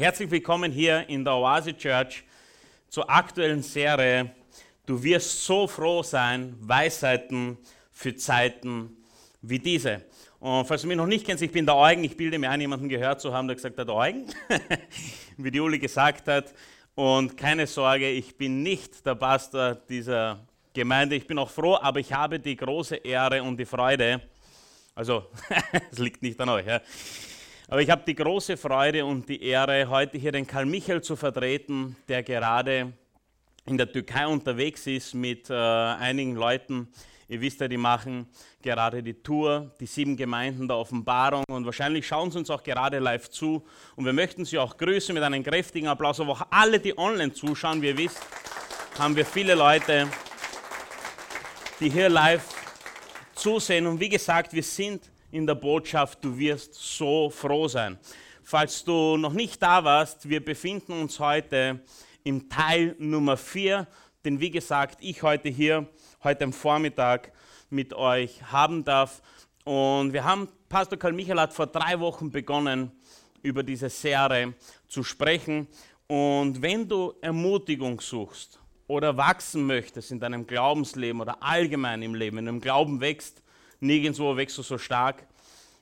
Herzlich willkommen hier in der Oase Church zur aktuellen Serie Du wirst so froh sein, Weisheiten für Zeiten wie diese. Und falls du mich noch nicht kennst, ich bin der Eugen. Ich bilde mir ein, jemanden gehört zu haben, der gesagt hat, Eugen, wie die Uli gesagt hat. Und keine Sorge, ich bin nicht der Pastor dieser Gemeinde. Ich bin auch froh, aber ich habe die große Ehre und die Freude, also es liegt nicht an euch, ja, aber ich habe die große Freude und die Ehre, heute hier den Karl Michael zu vertreten, der gerade in der Türkei unterwegs ist mit äh, einigen Leuten. Ihr wisst ja, die machen gerade die Tour, die sieben Gemeinden der Offenbarung und wahrscheinlich schauen sie uns auch gerade live zu. Und wir möchten sie auch grüßen mit einem kräftigen Applaus, aber auch alle, die online zuschauen. Wie ihr wisst, haben wir viele Leute, die hier live zusehen. Und wie gesagt, wir sind in der Botschaft, du wirst so froh sein. Falls du noch nicht da warst, wir befinden uns heute im Teil Nummer 4, den wie gesagt ich heute hier, heute am Vormittag mit euch haben darf. Und wir haben, Pastor Karl Michael hat vor drei Wochen begonnen, über diese Serie zu sprechen. Und wenn du Ermutigung suchst oder wachsen möchtest in deinem Glaubensleben oder allgemein im Leben, in deinem Glauben wächst, nirgendwo wächst du so stark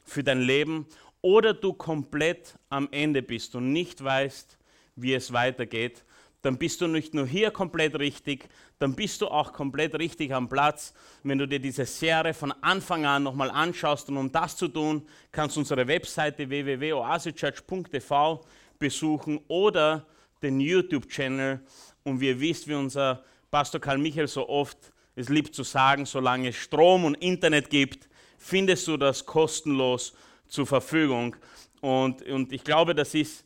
für dein Leben oder du komplett am Ende bist und nicht weißt, wie es weitergeht, dann bist du nicht nur hier komplett richtig, dann bist du auch komplett richtig am Platz. Wenn du dir diese Serie von Anfang an nochmal anschaust und um das zu tun, kannst du unsere Webseite www.oasechurch.tv besuchen oder den YouTube-Channel. Und wie ihr wisst, wie unser Pastor Karl Michael so oft es liebt zu sagen, solange es Strom und Internet gibt, findest du das kostenlos zur Verfügung. Und, und ich glaube, das ist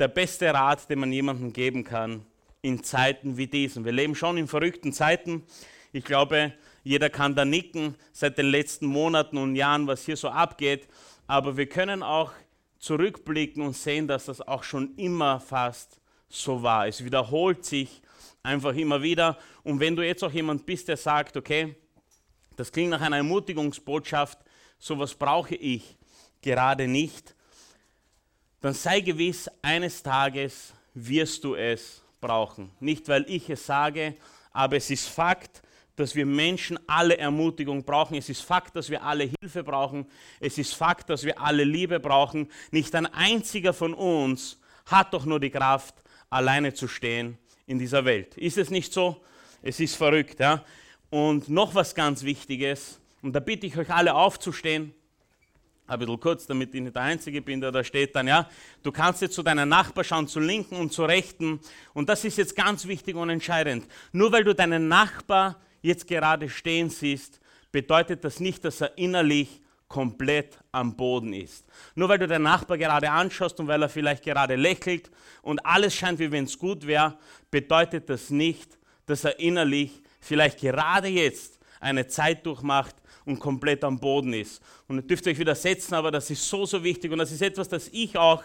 der beste Rat, den man jemandem geben kann in Zeiten wie diesen. Wir leben schon in verrückten Zeiten. Ich glaube, jeder kann da nicken seit den letzten Monaten und Jahren, was hier so abgeht. Aber wir können auch zurückblicken und sehen, dass das auch schon immer fast so war. Es wiederholt sich einfach immer wieder. Und wenn du jetzt auch jemand bist, der sagt, okay, das klingt nach einer Ermutigungsbotschaft, sowas brauche ich gerade nicht, dann sei gewiss, eines Tages wirst du es brauchen. Nicht, weil ich es sage, aber es ist Fakt, dass wir Menschen alle Ermutigung brauchen. Es ist Fakt, dass wir alle Hilfe brauchen. Es ist Fakt, dass wir alle Liebe brauchen. Nicht ein einziger von uns hat doch nur die Kraft, alleine zu stehen in dieser Welt. Ist es nicht so? Es ist verrückt. Ja? Und noch was ganz Wichtiges, und da bitte ich euch alle aufzustehen, ein bisschen kurz, damit ich nicht der Einzige bin, der da steht dann, ja, du kannst jetzt zu deiner Nachbar schauen, zur Linken und zur Rechten. Und das ist jetzt ganz wichtig und entscheidend. Nur weil du deinen Nachbar jetzt gerade stehen siehst, bedeutet das nicht, dass er innerlich komplett am Boden ist. Nur weil du den Nachbar gerade anschaust und weil er vielleicht gerade lächelt und alles scheint, wie wenn es gut wäre, bedeutet das nicht, dass er innerlich vielleicht gerade jetzt eine Zeit durchmacht und komplett am Boden ist. Und ihr dürft euch widersetzen, aber das ist so, so wichtig und das ist etwas, das ich auch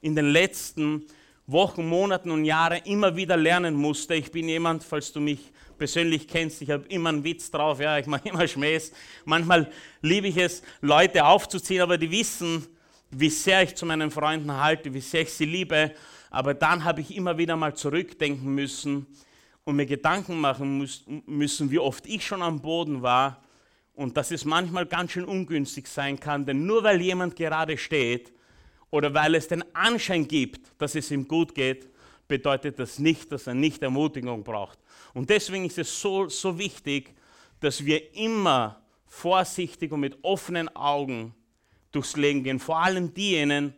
in den letzten Wochen, Monaten und Jahren immer wieder lernen musste. Ich bin jemand, falls du mich persönlich kennst, ich habe immer einen Witz drauf, ja, ich mache immer Schmähs. Manchmal liebe ich es, Leute aufzuziehen, aber die wissen, wie sehr ich zu meinen Freunden halte, wie sehr ich sie liebe. Aber dann habe ich immer wieder mal zurückdenken müssen und mir Gedanken machen müssen, wie oft ich schon am Boden war und dass es manchmal ganz schön ungünstig sein kann, denn nur weil jemand gerade steht oder weil es den Anschein gibt, dass es ihm gut geht, bedeutet das nicht, dass er nicht Ermutigung braucht. Und deswegen ist es so, so wichtig, dass wir immer vorsichtig und mit offenen Augen durchs Leben gehen. Vor allem diejenigen,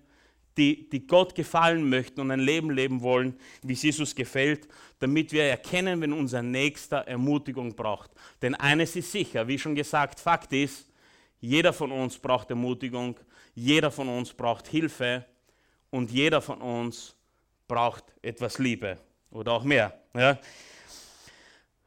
die, die Gott gefallen möchten und ein Leben leben wollen, wie es Jesus gefällt, damit wir erkennen, wenn unser Nächster Ermutigung braucht. Denn eines ist sicher, wie schon gesagt, Fakt ist, jeder von uns braucht Ermutigung, jeder von uns braucht Hilfe und jeder von uns braucht etwas Liebe oder auch mehr. Ja?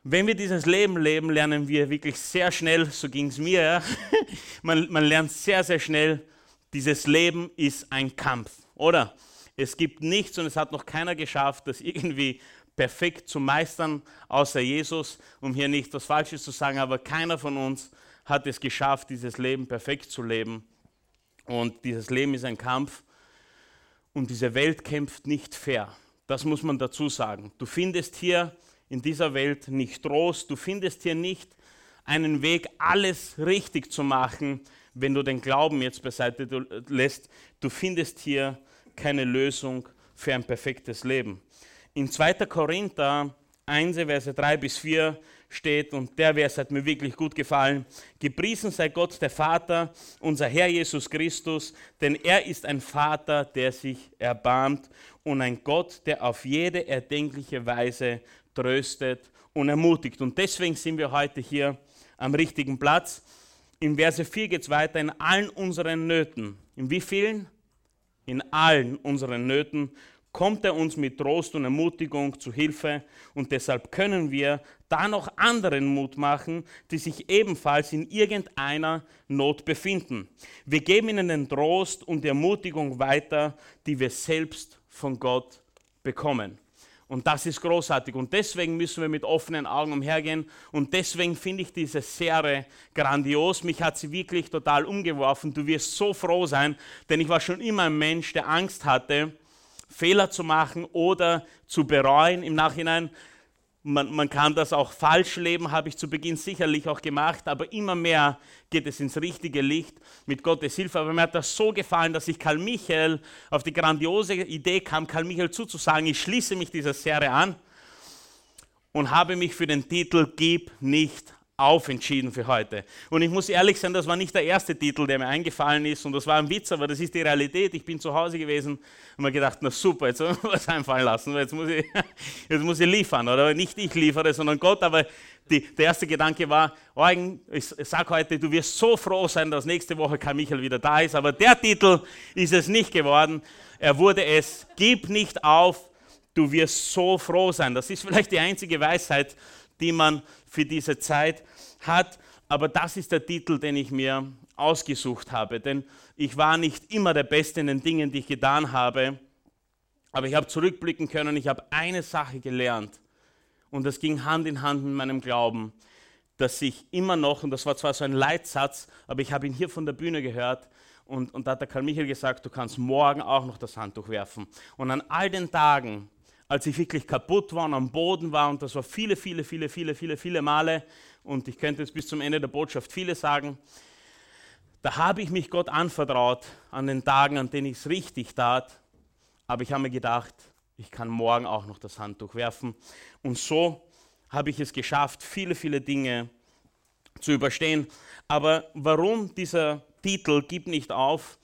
Wenn wir dieses Leben leben, lernen wir wirklich sehr schnell, so ging es mir, ja? man, man lernt sehr, sehr schnell, dieses Leben ist ein Kampf, oder? Es gibt nichts und es hat noch keiner geschafft, das irgendwie perfekt zu meistern, außer Jesus, um hier nicht was Falsches zu sagen, aber keiner von uns hat es geschafft, dieses Leben perfekt zu leben. Und dieses Leben ist ein Kampf. Und diese Welt kämpft nicht fair. Das muss man dazu sagen. Du findest hier in dieser Welt nicht Trost, du findest hier nicht einen Weg, alles richtig zu machen, wenn du den Glauben jetzt beiseite lässt. Du findest hier keine Lösung für ein perfektes Leben. In 2. Korinther 1, Verse 3 bis 4 steht, und der Vers hat mir wirklich gut gefallen, gepriesen sei Gott, der Vater, unser Herr Jesus Christus, denn er ist ein Vater, der sich erbarmt und ein Gott, der auf jede erdenkliche Weise tröstet und ermutigt. Und deswegen sind wir heute hier am richtigen Platz. In Verse 4 geht es weiter, in allen unseren Nöten. In wie vielen? In allen unseren Nöten kommt er uns mit Trost und Ermutigung zu Hilfe und deshalb können wir da noch anderen Mut machen, die sich ebenfalls in irgendeiner Not befinden. Wir geben ihnen den Trost und die Ermutigung weiter, die wir selbst von Gott bekommen. Und das ist großartig. Und deswegen müssen wir mit offenen Augen umhergehen. Und deswegen finde ich diese Serie grandios. Mich hat sie wirklich total umgeworfen. Du wirst so froh sein, denn ich war schon immer ein Mensch, der Angst hatte, Fehler zu machen oder zu bereuen im Nachhinein. Man, man, kann das auch falsch leben, habe ich zu Beginn sicherlich auch gemacht, aber immer mehr geht es ins richtige Licht mit Gottes Hilfe. Aber mir hat das so gefallen, dass ich Karl Michael auf die grandiose Idee kam, Karl Michael zuzusagen, ich schließe mich dieser Serie an und habe mich für den Titel Gib nicht auf entschieden für heute. Und ich muss ehrlich sein, das war nicht der erste Titel, der mir eingefallen ist und das war ein Witz, aber das ist die Realität. Ich bin zu Hause gewesen und mir gedacht, na super, jetzt soll ich was einfallen lassen, jetzt muss ich, jetzt muss ich liefern. Oder nicht ich liefere, sondern Gott, aber die, der erste Gedanke war, oh, ich sage heute, du wirst so froh sein, dass nächste Woche Karl Michael wieder da ist, aber der Titel ist es nicht geworden. Er wurde es, gib nicht auf, du wirst so froh sein. Das ist vielleicht die einzige Weisheit, die man für diese Zeit hat. Aber das ist der Titel, den ich mir ausgesucht habe. Denn ich war nicht immer der Beste in den Dingen, die ich getan habe. Aber ich habe zurückblicken können, ich habe eine Sache gelernt. Und das ging Hand in Hand mit meinem Glauben, dass ich immer noch, und das war zwar so ein Leitsatz, aber ich habe ihn hier von der Bühne gehört, und, und da hat der Karl Michael gesagt, du kannst morgen auch noch das Handtuch werfen. Und an all den Tagen, als ich wirklich kaputt war und am Boden war, und das war viele, viele, viele, viele, viele, viele Male, und ich könnte jetzt bis zum Ende der Botschaft viele sagen, da habe ich mich Gott anvertraut an den Tagen, an denen ich es richtig tat, aber ich habe mir gedacht, ich kann morgen auch noch das Handtuch werfen. Und so habe ich es geschafft, viele, viele Dinge zu überstehen. Aber warum dieser Titel Gib nicht auf?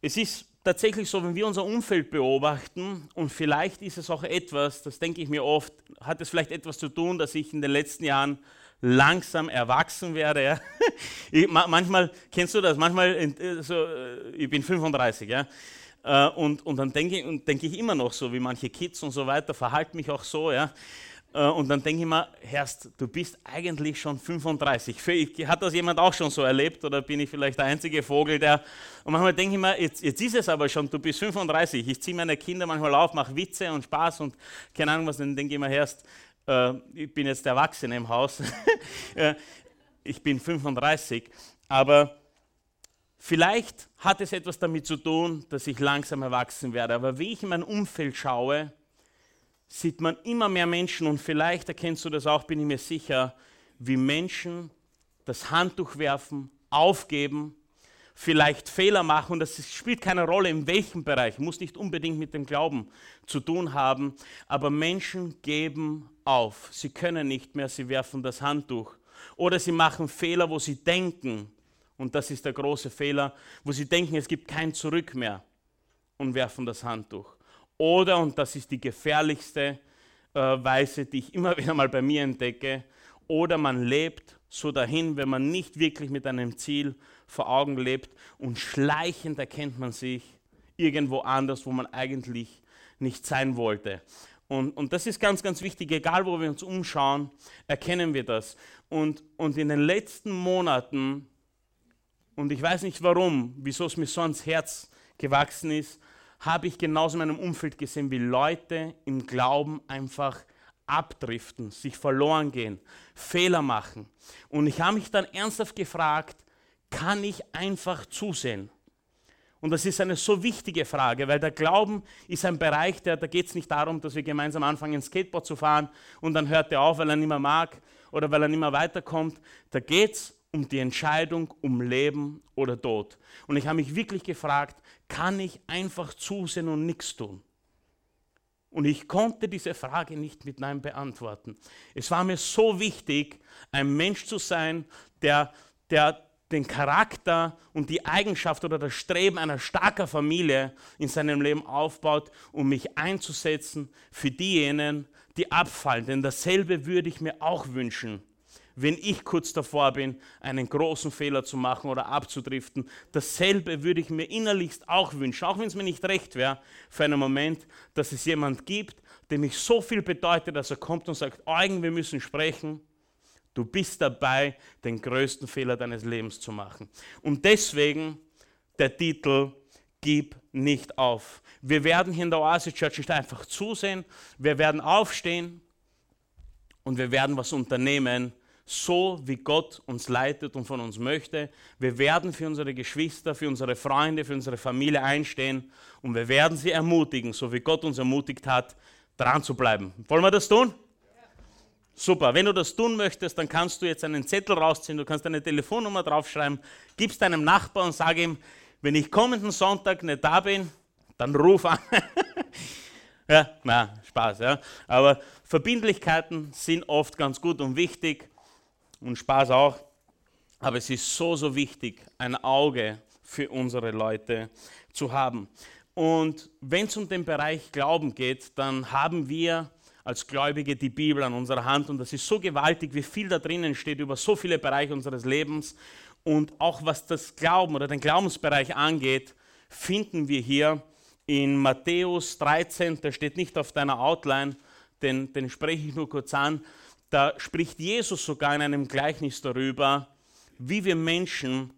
Es ist tatsächlich so, wenn wir unser Umfeld beobachten, und vielleicht ist es auch etwas, das denke ich mir oft, hat es vielleicht etwas zu tun, dass ich in den letzten Jahren langsam erwachsen werde. Ja? Ich, manchmal, kennst du das, manchmal, äh, so, äh, ich bin 35, ja, äh, und, und dann denke ich, denk ich immer noch so, wie manche Kids und so weiter, verhalte mich auch so, ja, und dann denke ich mir, Herrst, du bist eigentlich schon 35. Hat das jemand auch schon so erlebt oder bin ich vielleicht der einzige Vogel, der. Und manchmal denke ich mir, jetzt, jetzt ist es aber schon, du bist 35. Ich ziehe meine Kinder manchmal auf, mache Witze und Spaß und keine Ahnung was, dann denke ich mir, Herrst, äh, ich bin jetzt der Erwachsene im Haus. Äh, ich bin 35. Aber vielleicht hat es etwas damit zu tun, dass ich langsam erwachsen werde. Aber wie ich in mein Umfeld schaue, sieht man immer mehr Menschen und vielleicht erkennst du das auch, bin ich mir sicher, wie Menschen das Handtuch werfen, aufgeben, vielleicht Fehler machen. Das spielt keine Rolle in welchem Bereich, muss nicht unbedingt mit dem Glauben zu tun haben, aber Menschen geben auf, sie können nicht mehr, sie werfen das Handtuch. Oder sie machen Fehler, wo sie denken, und das ist der große Fehler, wo sie denken, es gibt kein Zurück mehr und werfen das Handtuch. Oder, und das ist die gefährlichste äh, Weise, die ich immer wieder mal bei mir entdecke, oder man lebt so dahin, wenn man nicht wirklich mit einem Ziel vor Augen lebt und schleichend erkennt man sich irgendwo anders, wo man eigentlich nicht sein wollte. Und, und das ist ganz, ganz wichtig, egal wo wir uns umschauen, erkennen wir das. Und, und in den letzten Monaten, und ich weiß nicht warum, wieso es mir so ans Herz gewachsen ist, habe ich genauso in meinem Umfeld gesehen, wie Leute im Glauben einfach abdriften, sich verloren gehen, Fehler machen. Und ich habe mich dann ernsthaft gefragt, kann ich einfach zusehen? Und das ist eine so wichtige Frage, weil der Glauben ist ein Bereich, der, da geht es nicht darum, dass wir gemeinsam anfangen, Skateboard zu fahren und dann hört er auf, weil er nicht mehr mag oder weil er nicht mehr weiterkommt. Da geht es um die Entscheidung um Leben oder Tod. Und ich habe mich wirklich gefragt, kann ich einfach zusehen und nichts tun? Und ich konnte diese Frage nicht mit Nein beantworten. Es war mir so wichtig, ein Mensch zu sein, der, der den Charakter und die Eigenschaft oder das Streben einer starken Familie in seinem Leben aufbaut, um mich einzusetzen für diejenigen, die abfallen. Denn dasselbe würde ich mir auch wünschen, wenn ich kurz davor bin, einen großen Fehler zu machen oder abzudriften. Dasselbe würde ich mir innerlichst auch wünschen, auch wenn es mir nicht recht wäre, für einen Moment, dass es jemand gibt, dem ich so viel bedeutet, dass er kommt und sagt, Eugen, wir müssen sprechen. Du bist dabei, den größten Fehler deines Lebens zu machen. Und deswegen der Titel Gib nicht auf. Wir werden hier in der Oasis Church nicht einfach zusehen, wir werden aufstehen und wir werden was unternehmen, so wie Gott uns leitet und von uns möchte. Wir werden für unsere Geschwister, für unsere Freunde, für unsere Familie einstehen und wir werden sie ermutigen, so wie Gott uns ermutigt hat, dran zu bleiben. Wollen wir das tun? Super, wenn du das tun möchtest, dann kannst du jetzt einen Zettel rausziehen, du kannst deine Telefonnummer draufschreiben, gibst deinem Nachbarn und sag ihm, wenn ich kommenden Sonntag nicht da bin, dann ruf an. ja, na, Spaß, ja. Aber Verbindlichkeiten sind oft ganz gut und wichtig und Spaß auch. Aber es ist so, so wichtig, ein Auge für unsere Leute zu haben. Und wenn es um den Bereich Glauben geht, dann haben wir als Gläubige die Bibel an unserer Hand und das ist so gewaltig, wie viel da drinnen steht über so viele Bereiche unseres Lebens und auch was das Glauben oder den Glaubensbereich angeht, finden wir hier in Matthäus 13, der steht nicht auf deiner Outline, den, den spreche ich nur kurz an, da spricht Jesus sogar in einem Gleichnis darüber, wie wir Menschen,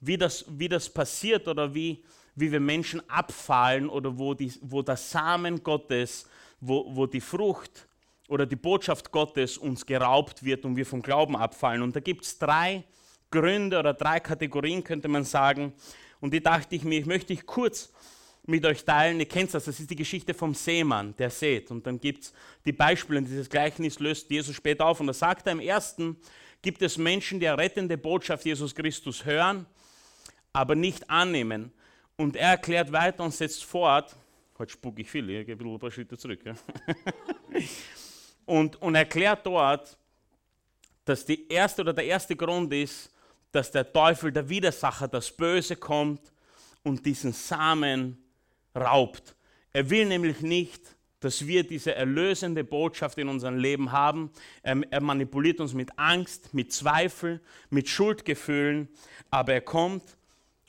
wie das, wie das passiert oder wie, wie wir Menschen abfallen oder wo, die, wo der Samen Gottes wo, wo die Frucht oder die Botschaft Gottes uns geraubt wird und wir vom Glauben abfallen. Und da gibt es drei Gründe oder drei Kategorien, könnte man sagen. Und die dachte ich mir, ich möchte ich kurz mit euch teilen. Ihr kennt das, das ist die Geschichte vom Seemann, der sät. Und dann gibt es die Beispiele, und dieses Gleichnis löst Jesus später auf. Und da sagt er im ersten, gibt es Menschen, die rettende Botschaft Jesus Christus hören, aber nicht annehmen. Und er erklärt weiter und setzt fort, Heute spucke ich viel, ich gehe ein paar Schritte zurück. Ja. und, und erklärt dort, dass die erste oder der erste Grund ist, dass der Teufel, der Widersacher, das Böse kommt und diesen Samen raubt. Er will nämlich nicht, dass wir diese erlösende Botschaft in unserem Leben haben. Er, er manipuliert uns mit Angst, mit Zweifel, mit Schuldgefühlen, aber er kommt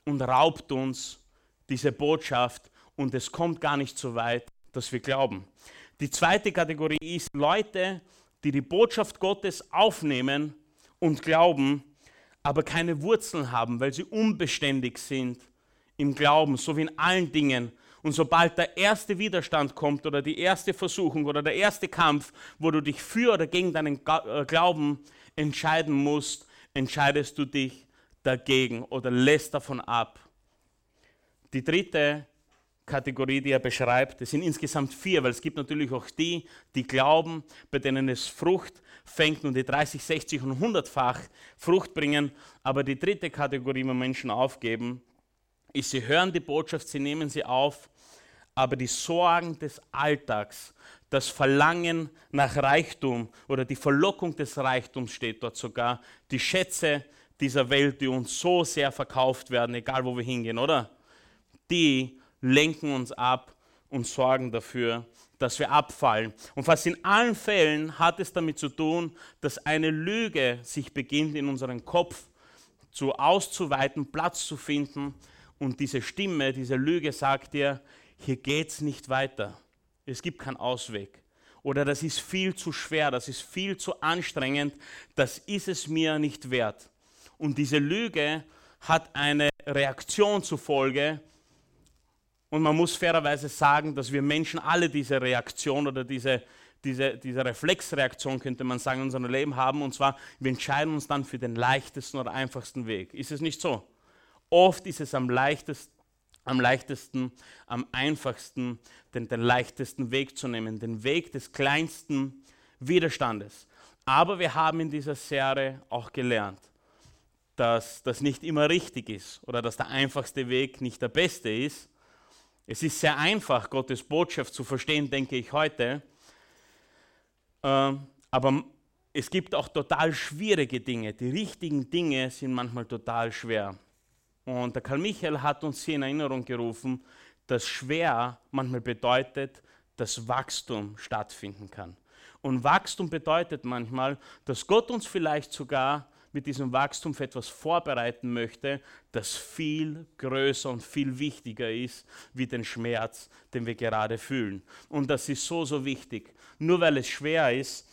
und raubt uns diese Botschaft und es kommt gar nicht so weit, dass wir glauben. Die zweite Kategorie ist Leute, die die Botschaft Gottes aufnehmen und glauben, aber keine Wurzeln haben, weil sie unbeständig sind im Glauben, so wie in allen Dingen. Und sobald der erste Widerstand kommt oder die erste Versuchung oder der erste Kampf, wo du dich für oder gegen deinen äh, Glauben entscheiden musst, entscheidest du dich dagegen oder lässt davon ab. Die dritte Kategorie, die er beschreibt. Es sind insgesamt vier, weil es gibt natürlich auch die, die glauben, bei denen es Frucht fängt und die 30, 60 und 100-fach Frucht bringen. Aber die dritte Kategorie, wo Menschen aufgeben, ist, sie hören die Botschaft, sie nehmen sie auf, aber die Sorgen des Alltags, das Verlangen nach Reichtum oder die Verlockung des Reichtums steht dort sogar, die Schätze dieser Welt, die uns so sehr verkauft werden, egal wo wir hingehen, oder? Die lenken uns ab und sorgen dafür, dass wir abfallen. Und fast in allen Fällen hat es damit zu tun, dass eine Lüge sich beginnt in unserem Kopf zu auszuweiten, Platz zu finden. Und diese Stimme, diese Lüge sagt dir, hier geht es nicht weiter. Es gibt keinen Ausweg. Oder das ist viel zu schwer, das ist viel zu anstrengend, das ist es mir nicht wert. Und diese Lüge hat eine Reaktion zur Folge, und man muss fairerweise sagen, dass wir Menschen alle diese Reaktion oder diese, diese, diese Reflexreaktion, könnte man sagen, in unserem Leben haben. Und zwar, wir entscheiden uns dann für den leichtesten oder einfachsten Weg. Ist es nicht so? Oft ist es am leichtesten, am leichtesten, am einfachsten, den, den leichtesten Weg zu nehmen, den Weg des kleinsten Widerstandes. Aber wir haben in dieser Serie auch gelernt, dass das nicht immer richtig ist oder dass der einfachste Weg nicht der beste ist. Es ist sehr einfach, Gottes Botschaft zu verstehen, denke ich heute. Ähm, aber es gibt auch total schwierige Dinge. Die richtigen Dinge sind manchmal total schwer. Und der Karl Michael hat uns hier in Erinnerung gerufen, dass schwer manchmal bedeutet, dass Wachstum stattfinden kann. Und Wachstum bedeutet manchmal, dass Gott uns vielleicht sogar mit diesem Wachstum für etwas vorbereiten möchte, das viel größer und viel wichtiger ist wie den Schmerz, den wir gerade fühlen. Und das ist so, so wichtig. Nur weil es schwer ist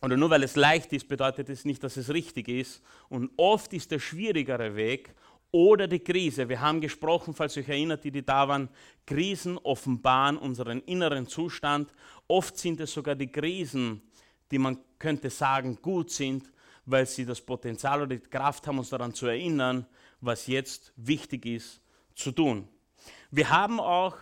oder nur weil es leicht ist, bedeutet es nicht, dass es richtig ist. Und oft ist der schwierigere Weg oder die Krise. Wir haben gesprochen, falls ihr euch erinnert, die, die da waren, Krisen offenbaren unseren inneren Zustand. Oft sind es sogar die Krisen, die man könnte sagen gut sind, weil sie das Potenzial oder die Kraft haben, uns daran zu erinnern, was jetzt wichtig ist zu tun. Wir haben auch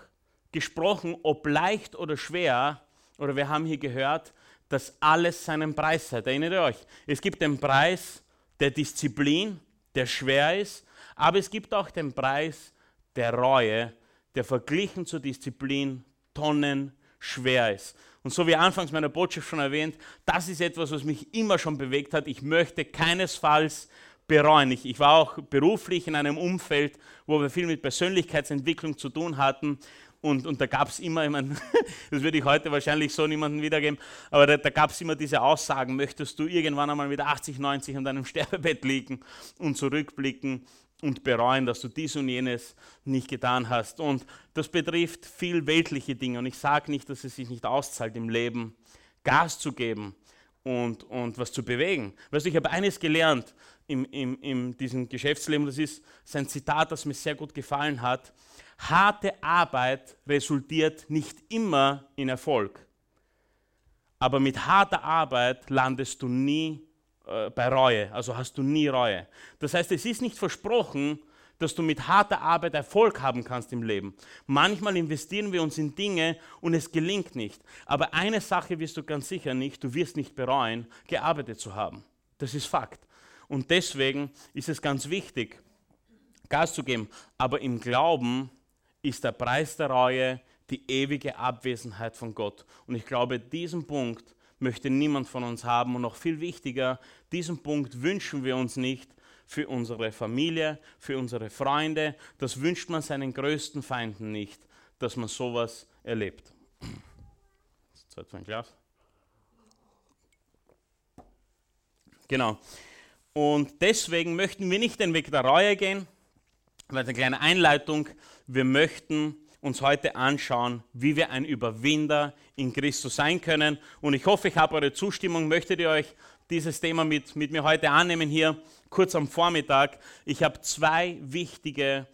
gesprochen, ob leicht oder schwer, oder wir haben hier gehört, dass alles seinen Preis hat. Erinnert ihr euch? Es gibt den Preis der Disziplin, der schwer ist, aber es gibt auch den Preis der Reue, der verglichen zur Disziplin Tonnen schwer ist. Und so wie anfangs meiner Botschaft schon erwähnt, das ist etwas, was mich immer schon bewegt hat. Ich möchte keinesfalls bereuen. Ich, ich war auch beruflich in einem Umfeld, wo wir viel mit Persönlichkeitsentwicklung zu tun hatten. Und, und da gab es immer, ich mein, das würde ich heute wahrscheinlich so niemandem wiedergeben, aber da, da gab es immer diese Aussagen, möchtest du irgendwann einmal mit 80, 90 an deinem Sterbebett liegen und zurückblicken und bereuen, dass du dies und jenes nicht getan hast. Und das betrifft viel weltliche Dinge. Und ich sage nicht, dass es sich nicht auszahlt im Leben, Gas zu geben und, und was zu bewegen. Weißt du, ich habe eines gelernt in, in, in diesem Geschäftsleben, das ist sein Zitat, das mir sehr gut gefallen hat. Harte Arbeit resultiert nicht immer in Erfolg. Aber mit harter Arbeit landest du nie äh, bei Reue, also hast du nie Reue. Das heißt, es ist nicht versprochen, dass du mit harter Arbeit Erfolg haben kannst im Leben. Manchmal investieren wir uns in Dinge und es gelingt nicht. Aber eine Sache wirst du ganz sicher nicht, du wirst nicht bereuen, gearbeitet zu haben. Das ist Fakt. Und deswegen ist es ganz wichtig, Gas zu geben. Aber im Glauben ist der Preis der Reue die ewige Abwesenheit von Gott. Und ich glaube, diesen Punkt möchte niemand von uns haben. Und noch viel wichtiger, diesen Punkt wünschen wir uns nicht für unsere Familie, für unsere Freunde. Das wünscht man seinen größten Feinden nicht, dass man sowas erlebt. Zeit für ein Glas. Genau. Und deswegen möchten wir nicht den Weg der Reue gehen, weil eine kleine Einleitung, wir möchten uns heute anschauen, wie wir ein Überwinder in Christus sein können. Und ich hoffe, ich habe eure Zustimmung. Möchtet ihr euch dieses Thema mit, mit mir heute annehmen hier kurz am Vormittag? Ich habe zwei wichtige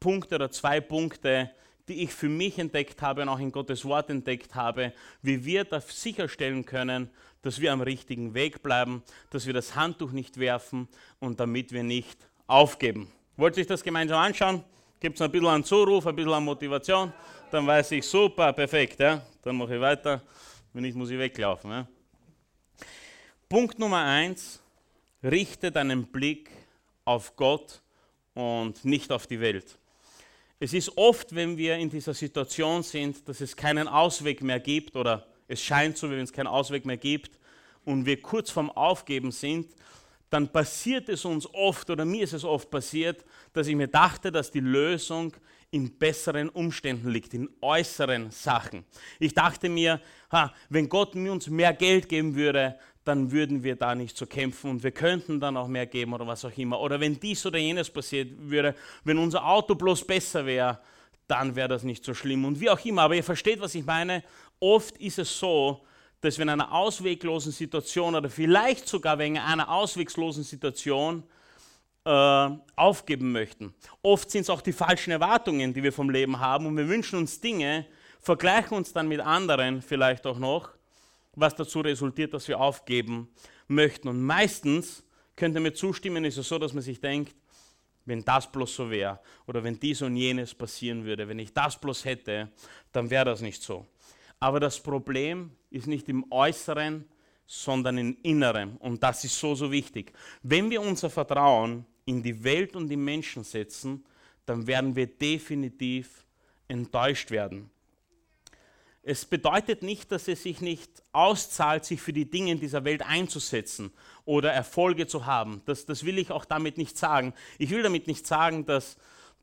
Punkte oder zwei Punkte, die ich für mich entdeckt habe und auch in Gottes Wort entdeckt habe, wie wir da sicherstellen können, dass wir am richtigen Weg bleiben, dass wir das Handtuch nicht werfen und damit wir nicht aufgeben. Wollt ihr euch das gemeinsam anschauen? Gibt es ein bisschen einen Zuruf, ein bisschen an Motivation, dann weiß ich, super, perfekt, ja? dann mache ich weiter, wenn nicht, muss ich weglaufen. Ja? Punkt Nummer eins, richte deinen Blick auf Gott und nicht auf die Welt. Es ist oft, wenn wir in dieser Situation sind, dass es keinen Ausweg mehr gibt oder es scheint so, wenn es keinen Ausweg mehr gibt und wir kurz vorm Aufgeben sind, dann passiert es uns oft, oder mir ist es oft passiert, dass ich mir dachte, dass die Lösung in besseren Umständen liegt, in äußeren Sachen. Ich dachte mir, ha, wenn Gott uns mehr Geld geben würde, dann würden wir da nicht so kämpfen und wir könnten dann auch mehr geben oder was auch immer. Oder wenn dies oder jenes passiert würde, wenn unser Auto bloß besser wäre, dann wäre das nicht so schlimm und wie auch immer. Aber ihr versteht, was ich meine. Oft ist es so, dass wir in einer ausweglosen Situation oder vielleicht sogar wegen einer ausweglosen Situation äh, aufgeben möchten. Oft sind es auch die falschen Erwartungen, die wir vom Leben haben und wir wünschen uns Dinge, vergleichen uns dann mit anderen vielleicht auch noch, was dazu resultiert, dass wir aufgeben möchten. Und meistens, könnt ihr mir zustimmen, ist es so, dass man sich denkt, wenn das bloß so wäre oder wenn dies und jenes passieren würde, wenn ich das bloß hätte, dann wäre das nicht so. Aber das Problem ist nicht im Äußeren, sondern im Inneren. Und das ist so, so wichtig. Wenn wir unser Vertrauen in die Welt und die Menschen setzen, dann werden wir definitiv enttäuscht werden. Es bedeutet nicht, dass es sich nicht auszahlt, sich für die Dinge in dieser Welt einzusetzen oder Erfolge zu haben. Das, das will ich auch damit nicht sagen. Ich will damit nicht sagen, dass,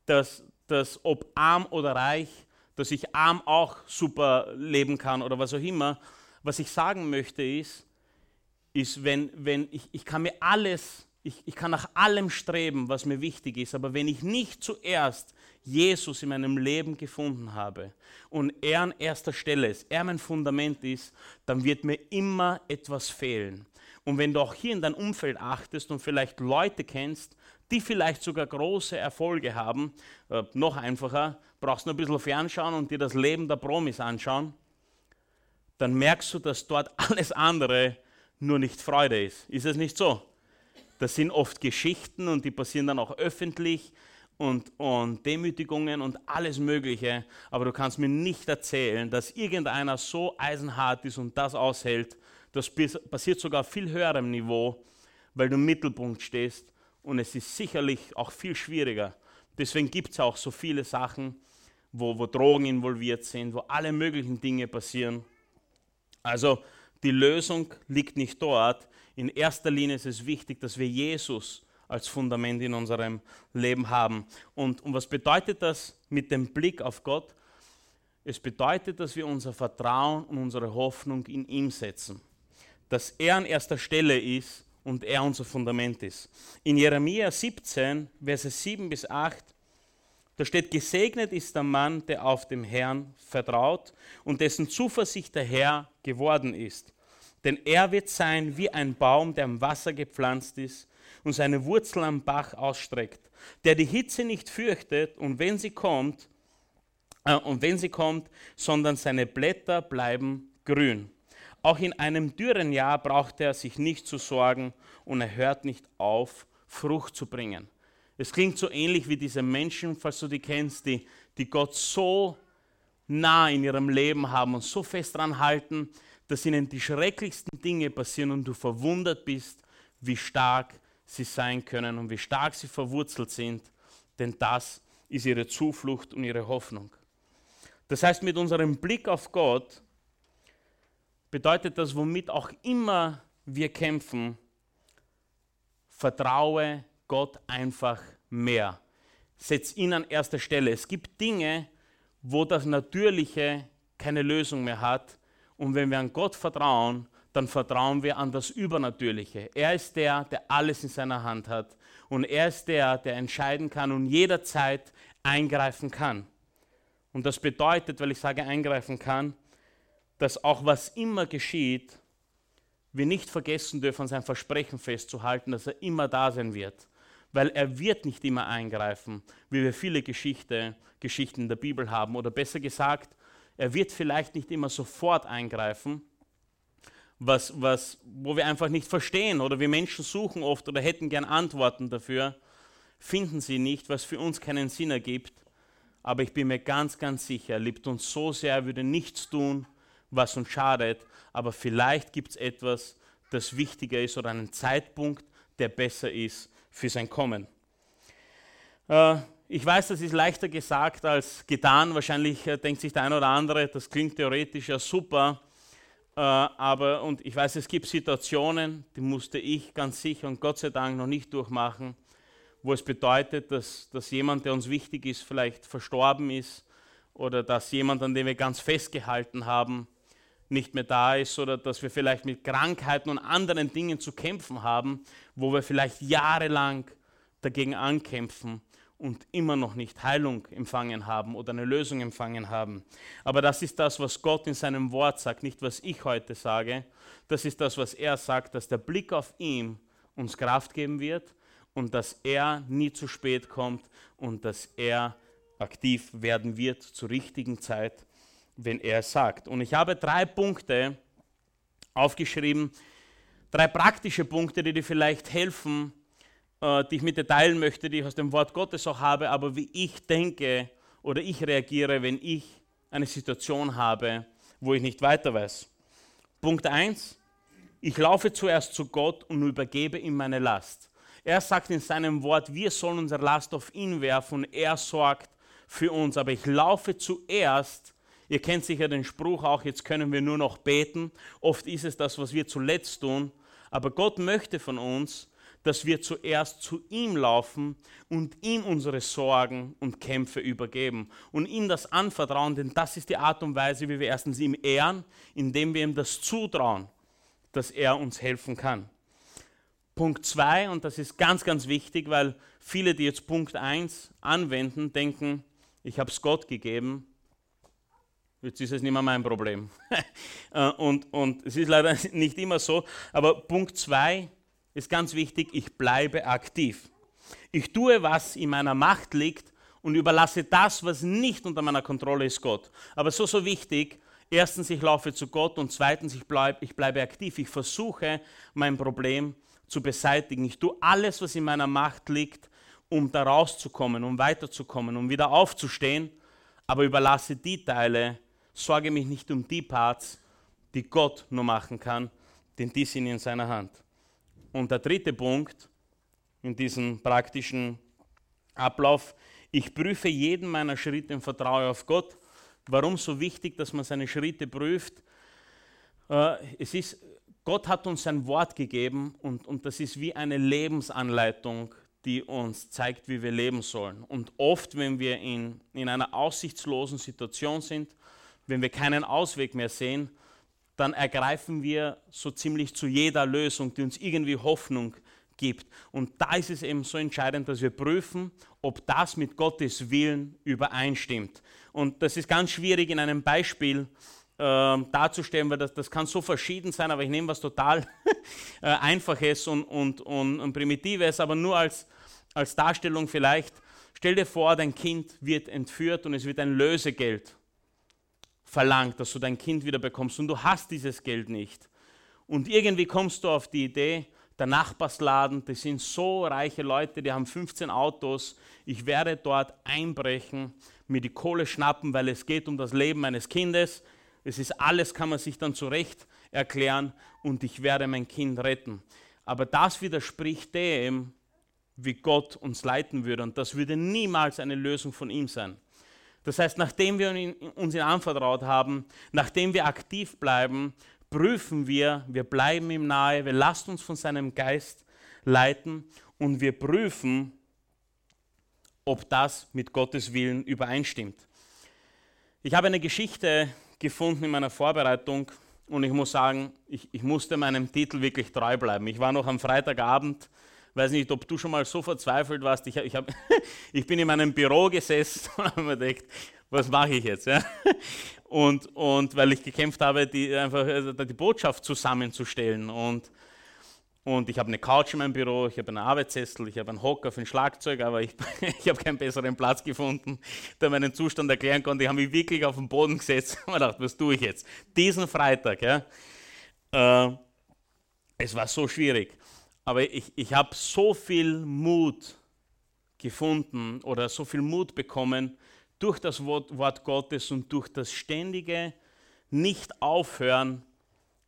dass, dass ob arm oder reich, dass ich arm auch super leben kann oder was auch immer. Was ich sagen möchte ist, ist wenn, wenn ich, ich kann mir alles ich, ich kann nach allem streben, was mir wichtig ist, aber wenn ich nicht zuerst Jesus in meinem Leben gefunden habe und er an erster Stelle ist, er mein Fundament ist, dann wird mir immer etwas fehlen. Und wenn du auch hier in dein Umfeld achtest und vielleicht Leute kennst, die vielleicht sogar große Erfolge haben, äh, noch einfacher, brauchst du nur ein bisschen fernschauen und dir das Leben der Promis anschauen, dann merkst du, dass dort alles andere nur nicht Freude ist. Ist es nicht so? Das sind oft Geschichten und die passieren dann auch öffentlich und, und Demütigungen und alles Mögliche. Aber du kannst mir nicht erzählen, dass irgendeiner so eisenhart ist und das aushält. Das passiert sogar auf viel höherem Niveau, weil du im Mittelpunkt stehst und es ist sicherlich auch viel schwieriger. Deswegen gibt es auch so viele Sachen, wo, wo Drogen involviert sind, wo alle möglichen Dinge passieren. Also die Lösung liegt nicht dort, in erster Linie ist es wichtig, dass wir Jesus als Fundament in unserem Leben haben. Und, und was bedeutet das mit dem Blick auf Gott? Es bedeutet, dass wir unser Vertrauen und unsere Hoffnung in ihm setzen. Dass er an erster Stelle ist und er unser Fundament ist. In Jeremia 17, Verse 7 bis 8, da steht, gesegnet ist der Mann, der auf dem Herrn vertraut und dessen Zuversicht der Herr geworden ist. Denn er wird sein wie ein Baum, der am Wasser gepflanzt ist und seine Wurzeln am Bach ausstreckt, der die Hitze nicht fürchtet und wenn sie kommt, äh, und wenn sie kommt, sondern seine Blätter bleiben grün. Auch in einem dürren Jahr braucht er sich nicht zu sorgen und er hört nicht auf, Frucht zu bringen. Es klingt so ähnlich wie diese Menschen, falls du die kennst, die, die Gott so nah in ihrem Leben haben und so fest dran halten, dass ihnen die schrecklichsten Dinge passieren und du verwundert bist, wie stark sie sein können und wie stark sie verwurzelt sind, denn das ist ihre Zuflucht und ihre Hoffnung. Das heißt, mit unserem Blick auf Gott bedeutet das, womit auch immer wir kämpfen, vertraue Gott einfach mehr. Setz ihn an erster Stelle. Es gibt Dinge, wo das Natürliche keine Lösung mehr hat und wenn wir an Gott vertrauen, dann vertrauen wir an das Übernatürliche. Er ist der, der alles in seiner Hand hat. Und er ist der, der entscheiden kann und jederzeit eingreifen kann. Und das bedeutet, weil ich sage eingreifen kann, dass auch was immer geschieht, wir nicht vergessen dürfen, sein Versprechen festzuhalten, dass er immer da sein wird. Weil er wird nicht immer eingreifen, wie wir viele Geschichte, Geschichten in der Bibel haben. Oder besser gesagt, er wird vielleicht nicht immer sofort eingreifen, was, was, wo wir einfach nicht verstehen oder wir Menschen suchen oft oder hätten gern Antworten dafür, finden sie nicht, was für uns keinen Sinn ergibt. Aber ich bin mir ganz, ganz sicher, er liebt uns so sehr, er würde nichts tun, was uns schadet. Aber vielleicht gibt es etwas, das wichtiger ist oder einen Zeitpunkt, der besser ist für sein Kommen. Äh, ich weiß, das ist leichter gesagt als getan. Wahrscheinlich äh, denkt sich der eine oder andere, das klingt theoretisch ja super. Äh, aber, und ich weiß, es gibt Situationen, die musste ich ganz sicher und Gott sei Dank noch nicht durchmachen, wo es bedeutet, dass, dass jemand, der uns wichtig ist, vielleicht verstorben ist oder dass jemand, an dem wir ganz festgehalten haben, nicht mehr da ist oder dass wir vielleicht mit Krankheiten und anderen Dingen zu kämpfen haben, wo wir vielleicht jahrelang dagegen ankämpfen und immer noch nicht Heilung empfangen haben oder eine Lösung empfangen haben. Aber das ist das, was Gott in seinem Wort sagt, nicht was ich heute sage. Das ist das, was er sagt, dass der Blick auf ihn uns Kraft geben wird und dass er nie zu spät kommt und dass er aktiv werden wird zur richtigen Zeit, wenn er es sagt. Und ich habe drei Punkte aufgeschrieben, drei praktische Punkte, die dir vielleicht helfen, äh, die ich mit dir teilen möchte, die ich aus dem Wort Gottes auch habe, aber wie ich denke oder ich reagiere, wenn ich eine Situation habe, wo ich nicht weiter weiß. Punkt 1. Ich laufe zuerst zu Gott und übergebe ihm meine Last. Er sagt in seinem Wort, wir sollen unsere Last auf ihn werfen und er sorgt für uns. Aber ich laufe zuerst, ihr kennt sicher den Spruch auch, jetzt können wir nur noch beten. Oft ist es das, was wir zuletzt tun. Aber Gott möchte von uns, dass wir zuerst zu ihm laufen und ihm unsere Sorgen und Kämpfe übergeben und ihm das anvertrauen, denn das ist die Art und Weise, wie wir erstens ihm ehren, indem wir ihm das zutrauen, dass er uns helfen kann. Punkt 2, und das ist ganz, ganz wichtig, weil viele, die jetzt Punkt 1 anwenden, denken, ich habe es Gott gegeben, jetzt ist es nicht mehr mein Problem. Äh, und, und es ist leider nicht immer so, aber Punkt 2 ist ganz wichtig, ich bleibe aktiv. Ich tue, was in meiner Macht liegt und überlasse das, was nicht unter meiner Kontrolle ist, Gott. Aber so, so wichtig, erstens, ich laufe zu Gott und zweitens, ich, bleib, ich bleibe aktiv. Ich versuche, mein Problem zu beseitigen. Ich tue alles, was in meiner Macht liegt, um da rauszukommen, um weiterzukommen, um wieder aufzustehen, aber überlasse die Teile, sorge mich nicht um die Parts, die Gott nur machen kann, denn die sind in seiner Hand. Und der dritte Punkt in diesem praktischen Ablauf, ich prüfe jeden meiner Schritte im Vertrauen auf Gott. Warum so wichtig, dass man seine Schritte prüft? Äh, es ist, Gott hat uns sein Wort gegeben und, und das ist wie eine Lebensanleitung, die uns zeigt, wie wir leben sollen. Und oft, wenn wir in, in einer aussichtslosen Situation sind, wenn wir keinen Ausweg mehr sehen, dann ergreifen wir so ziemlich zu jeder Lösung, die uns irgendwie Hoffnung gibt. Und da ist es eben so entscheidend, dass wir prüfen, ob das mit Gottes Willen übereinstimmt. Und das ist ganz schwierig in einem Beispiel äh, darzustellen, weil das, das kann so verschieden sein, aber ich nehme was total äh, Einfaches und, und, und, und Primitives, aber nur als, als Darstellung vielleicht. Stell dir vor, dein Kind wird entführt und es wird ein Lösegeld verlangt, dass du dein Kind wieder bekommst und du hast dieses Geld nicht. Und irgendwie kommst du auf die Idee, der Nachbarsladen, das sind so reiche Leute, die haben 15 Autos, ich werde dort einbrechen, mir die Kohle schnappen, weil es geht um das Leben meines Kindes. Es ist alles, kann man sich dann zurecht erklären und ich werde mein Kind retten. Aber das widerspricht dem, wie Gott uns leiten würde und das würde niemals eine Lösung von ihm sein. Das heißt, nachdem wir uns ihn anvertraut haben, nachdem wir aktiv bleiben, prüfen wir, wir bleiben ihm nahe, wir lassen uns von seinem Geist leiten und wir prüfen, ob das mit Gottes Willen übereinstimmt. Ich habe eine Geschichte gefunden in meiner Vorbereitung und ich muss sagen, ich, ich musste meinem Titel wirklich treu bleiben. Ich war noch am Freitagabend weiß nicht, ob du schon mal so verzweifelt warst. Ich, ich, hab, ich bin in meinem Büro gesessen und habe mir gedacht, was mache ich jetzt? Ja? Und, und weil ich gekämpft habe, die, einfach also die Botschaft zusammenzustellen. Und, und ich habe eine Couch in meinem Büro, ich habe einen Arbeitssessel, ich habe einen Hocker für ein Schlagzeug, aber ich, ich habe keinen besseren Platz gefunden, der meinen Zustand erklären konnte. Ich habe mich wirklich auf den Boden gesetzt und gedacht, was tue ich jetzt? Diesen Freitag, ja, äh, es war so schwierig. Aber ich, ich habe so viel Mut gefunden oder so viel Mut bekommen durch das Wort, Wort Gottes und durch das ständige Nicht-Aufhören,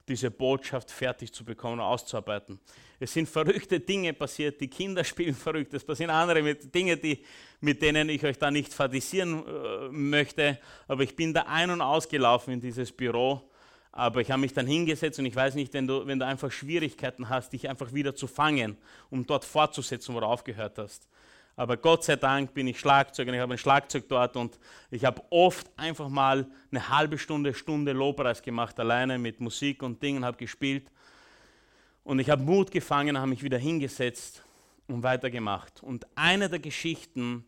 diese Botschaft fertig zu bekommen und auszuarbeiten. Es sind verrückte Dinge passiert, die Kinder spielen verrückt, es passieren andere mit Dinge, die, mit denen ich euch da nicht fadisieren äh, möchte, aber ich bin da ein- und ausgelaufen in dieses Büro aber ich habe mich dann hingesetzt und ich weiß nicht, wenn du, wenn du einfach Schwierigkeiten hast, dich einfach wieder zu fangen, um dort fortzusetzen, wo du aufgehört hast. Aber Gott sei Dank bin ich Schlagzeuger, ich habe ein Schlagzeug dort und ich habe oft einfach mal eine halbe Stunde, Stunde Lobpreis gemacht, alleine mit Musik und Dingen, habe gespielt. Und ich habe Mut gefangen, habe mich wieder hingesetzt und weitergemacht. Und eine der Geschichten,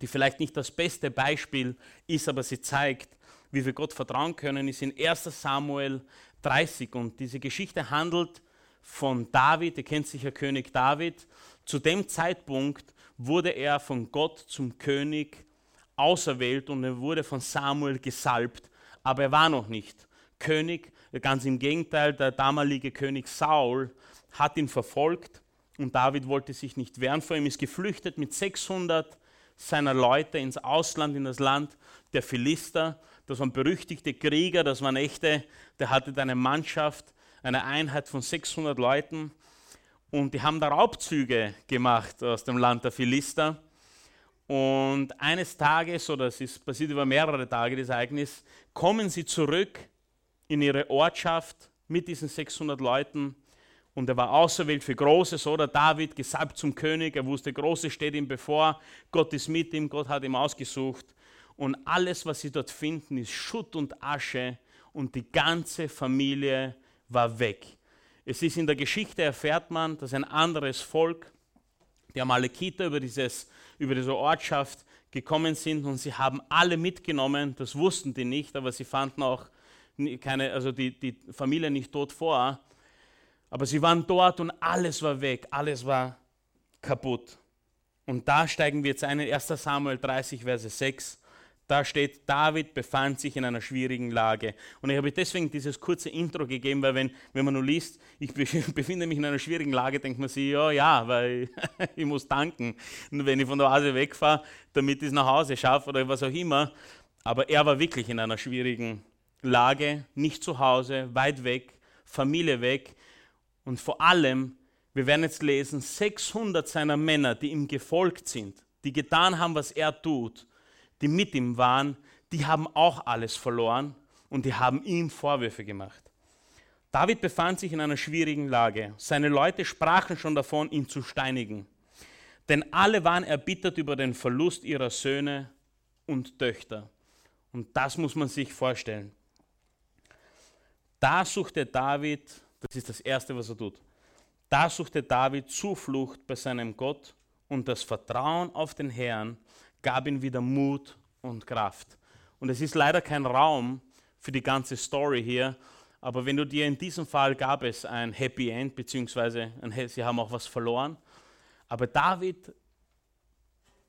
die vielleicht nicht das beste Beispiel ist, aber sie zeigt, wie wir Gott vertrauen können, ist in 1 Samuel 30. Und diese Geschichte handelt von David, ihr kennt sicher König David. Zu dem Zeitpunkt wurde er von Gott zum König auserwählt und er wurde von Samuel gesalbt, aber er war noch nicht König. Ganz im Gegenteil, der damalige König Saul hat ihn verfolgt und David wollte sich nicht wehren vor ihm, ist geflüchtet mit 600 seiner Leute ins Ausland, in das Land der Philister. Das waren berüchtigte Krieger, das waren echte, der hatte eine Mannschaft, eine Einheit von 600 Leuten und die haben da Raubzüge gemacht aus dem Land der Philister. Und eines Tages, oder es ist passiert über mehrere Tage, das Ereignis, kommen sie zurück in ihre Ortschaft mit diesen 600 Leuten. Und er war auserwählt für Großes, oder? David, gesalbt zum König. Er wusste, Großes steht ihm bevor. Gott ist mit ihm, Gott hat ihn ausgesucht. Und alles, was sie dort finden, ist Schutt und Asche. Und die ganze Familie war weg. Es ist in der Geschichte, erfährt man, dass ein anderes Volk, die Amalekiter, über, dieses, über diese Ortschaft gekommen sind und sie haben alle mitgenommen. Das wussten die nicht, aber sie fanden auch keine, also die, die Familie nicht tot vor. Aber sie waren dort und alles war weg, alles war kaputt. Und da steigen wir jetzt ein in 1 Samuel 30, Verse 6. Da steht, David befand sich in einer schwierigen Lage. Und ich habe deswegen dieses kurze Intro gegeben, weil wenn, wenn man nur liest, ich befinde mich in einer schwierigen Lage, denkt man sich, ja, ja, weil ich muss danken, wenn ich von der Oase wegfahre, damit ich es nach Hause schaffe oder was auch immer. Aber er war wirklich in einer schwierigen Lage, nicht zu Hause, weit weg, Familie weg. Und vor allem, wir werden jetzt lesen, 600 seiner Männer, die ihm gefolgt sind, die getan haben, was er tut, die mit ihm waren, die haben auch alles verloren und die haben ihm Vorwürfe gemacht. David befand sich in einer schwierigen Lage. Seine Leute sprachen schon davon, ihn zu steinigen. Denn alle waren erbittert über den Verlust ihrer Söhne und Töchter. Und das muss man sich vorstellen. Da suchte David, das ist das Erste, was er tut, da suchte David Zuflucht bei seinem Gott und das Vertrauen auf den Herrn gab ihm wieder Mut und Kraft. Und es ist leider kein Raum für die ganze Story hier, aber wenn du dir in diesem Fall gab es ein Happy End, beziehungsweise ein, sie haben auch was verloren. Aber David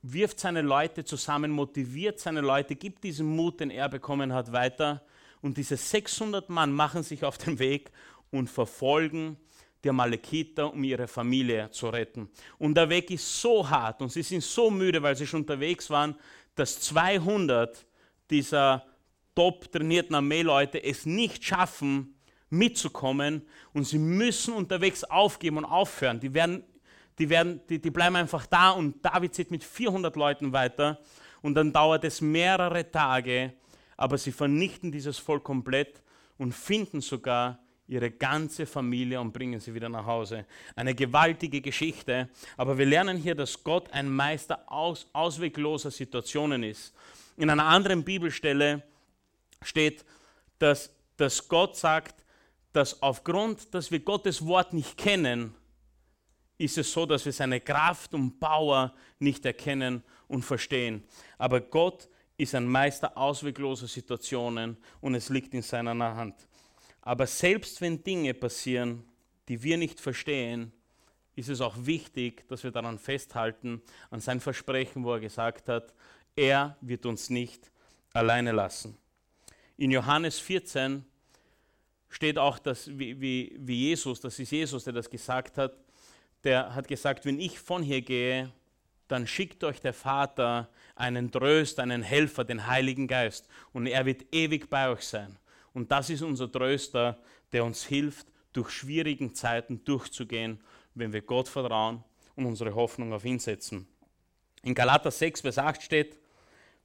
wirft seine Leute zusammen, motiviert seine Leute, gibt diesen Mut, den er bekommen hat, weiter. Und diese 600 Mann machen sich auf den Weg und verfolgen die Amalekiter, um ihre Familie zu retten. Und der Weg ist so hart und sie sind so müde, weil sie schon unterwegs waren, dass 200 dieser top trainierten Armeeleute es nicht schaffen, mitzukommen und sie müssen unterwegs aufgeben und aufhören. Die, werden, die, werden, die, die bleiben einfach da und David zieht mit 400 Leuten weiter und dann dauert es mehrere Tage, aber sie vernichten dieses Volk komplett und finden sogar ihre ganze Familie und bringen sie wieder nach Hause. Eine gewaltige Geschichte, aber wir lernen hier, dass Gott ein Meister aus, auswegloser Situationen ist. In einer anderen Bibelstelle steht, dass, dass Gott sagt, dass aufgrund, dass wir Gottes Wort nicht kennen, ist es so, dass wir seine Kraft und Power nicht erkennen und verstehen. Aber Gott ist ein Meister auswegloser Situationen und es liegt in seiner Hand. Aber selbst wenn Dinge passieren, die wir nicht verstehen, ist es auch wichtig, dass wir daran festhalten, an sein Versprechen, wo er gesagt hat, er wird uns nicht alleine lassen. In Johannes 14 steht auch, dass, wie, wie, wie Jesus, das ist Jesus, der das gesagt hat, der hat gesagt, wenn ich von hier gehe, dann schickt euch der Vater einen Tröst, einen Helfer, den Heiligen Geist, und er wird ewig bei euch sein. Und das ist unser Tröster, der uns hilft, durch schwierigen Zeiten durchzugehen, wenn wir Gott vertrauen und unsere Hoffnung auf ihn setzen. In Galater 6, Vers 8 steht,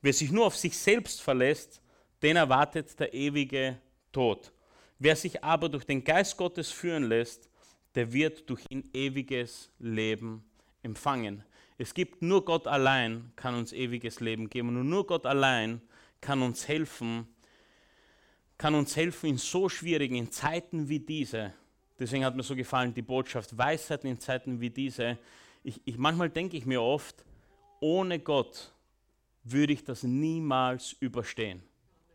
wer sich nur auf sich selbst verlässt, den erwartet der ewige Tod. Wer sich aber durch den Geist Gottes führen lässt, der wird durch ihn ewiges Leben empfangen. Es gibt nur Gott allein, kann uns ewiges Leben geben und nur Gott allein kann uns helfen, kann uns helfen in so schwierigen, in Zeiten wie diese. Deswegen hat mir so gefallen die Botschaft Weisheiten in Zeiten wie diese. Ich, ich, manchmal denke ich mir oft, ohne Gott würde ich das niemals überstehen.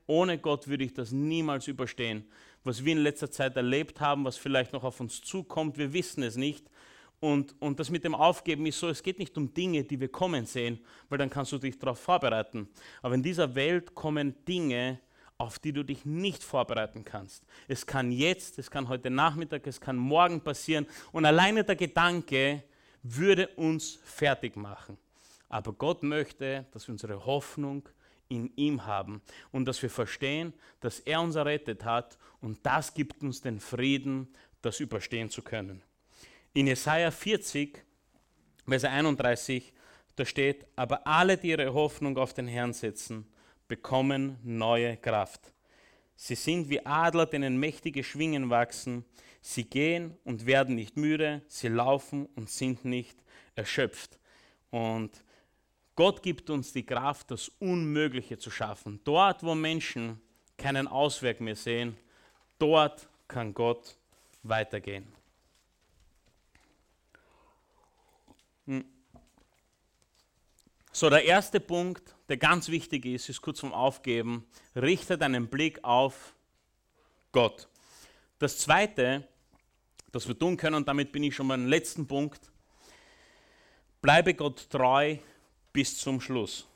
Ohne Gott würde ich das niemals überstehen. Was wir in letzter Zeit erlebt haben, was vielleicht noch auf uns zukommt, wir wissen es nicht. Und, und das mit dem Aufgeben ist so, es geht nicht um Dinge, die wir kommen sehen, weil dann kannst du dich darauf vorbereiten. Aber in dieser Welt kommen Dinge, auf die du dich nicht vorbereiten kannst. Es kann jetzt, es kann heute Nachmittag, es kann morgen passieren. Und alleine der Gedanke, würde uns fertig machen. Aber Gott möchte, dass wir unsere Hoffnung in ihm haben und dass wir verstehen, dass er uns errettet hat und das gibt uns den Frieden, das überstehen zu können. In Jesaja 40, Vers 31, da steht: Aber alle, die ihre Hoffnung auf den Herrn setzen, bekommen neue Kraft. Sie sind wie Adler, denen mächtige Schwingen wachsen. Sie gehen und werden nicht müde, sie laufen und sind nicht erschöpft. Und Gott gibt uns die Kraft, das Unmögliche zu schaffen. Dort, wo Menschen keinen Ausweg mehr sehen, dort kann Gott weitergehen. Hm. So, der erste Punkt, der ganz wichtig ist, ist kurz vom Aufgeben. Richte deinen Blick auf Gott. Das zweite, das wir tun können, und damit bin ich schon beim letzten Punkt, bleibe Gott treu bis zum Schluss.